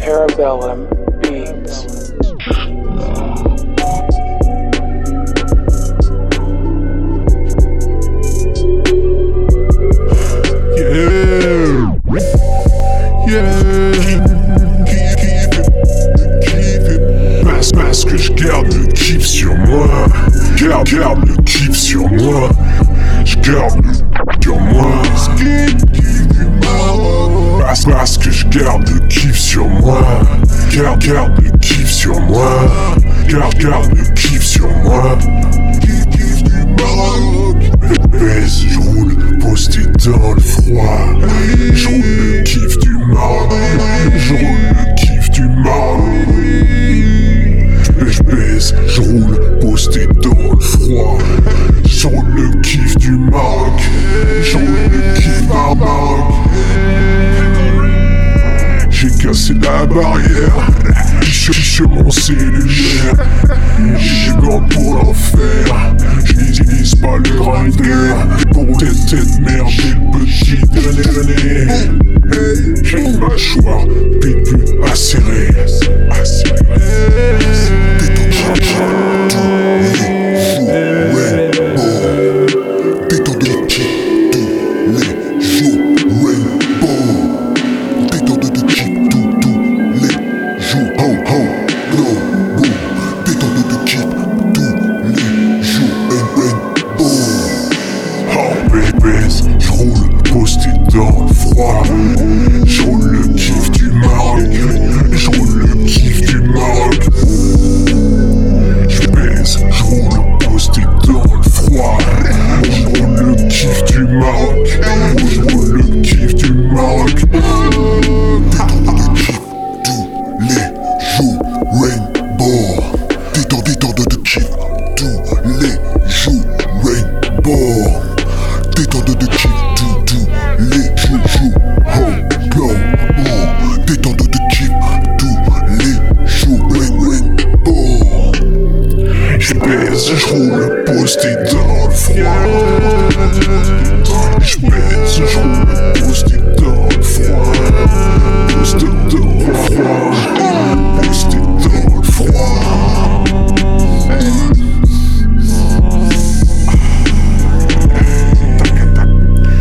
Parabellum Beats. Yeah. Yeah. Je garde le kiff sur moi. Garde, garde le sur moi. Je garde le sur moi. Parce, que je garde le kiff sur moi. Garde, garde le kiff sur moi. Garde, garde le kiff sur moi. Kiff, kiff du Maroc. Baisse, je roule posté dans le froid. Je roule le kiff du Maroc. Je roule le kiff du Maroc. Je baisse, je roule posté dans le froid. Je roule le kiff du Maroc. Je roule barrière. Je mon cellulaire. J'ai gant pour l'enfer. Je n'utilise pas le grinder. Pour tête, tête, merde, et le petit déjeuner. J'ai une mâchoire, pipi acérée. Dans baisse, je roule posté dans le froid. Je baisse, je roule posté dans le froid. Posté dans le froid. Posté dans le froid.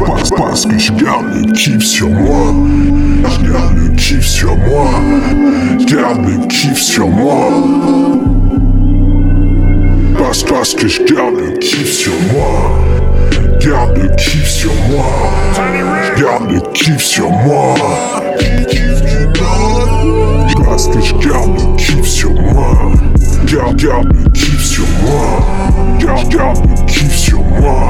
Parce, parce que je garde le kiff sur moi. Je garde le kiff sur moi. Je garde le kiff sur moi. Parce, que je garde le kiff sur moi. Garde le kiff sur moi. Je garde le kiff sur moi. Parce que je garde le kiff sur moi. Garde, garde le kiff sur moi. Garde, garde le kiff sur moi.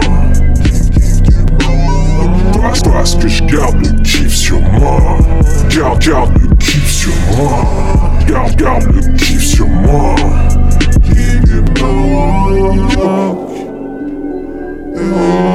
Parce, parce que je garde le kiff sur moi. Garde, garde le kiff sur moi. Garde, garde le kiff sur moi. Kiff du Maroc. Oh.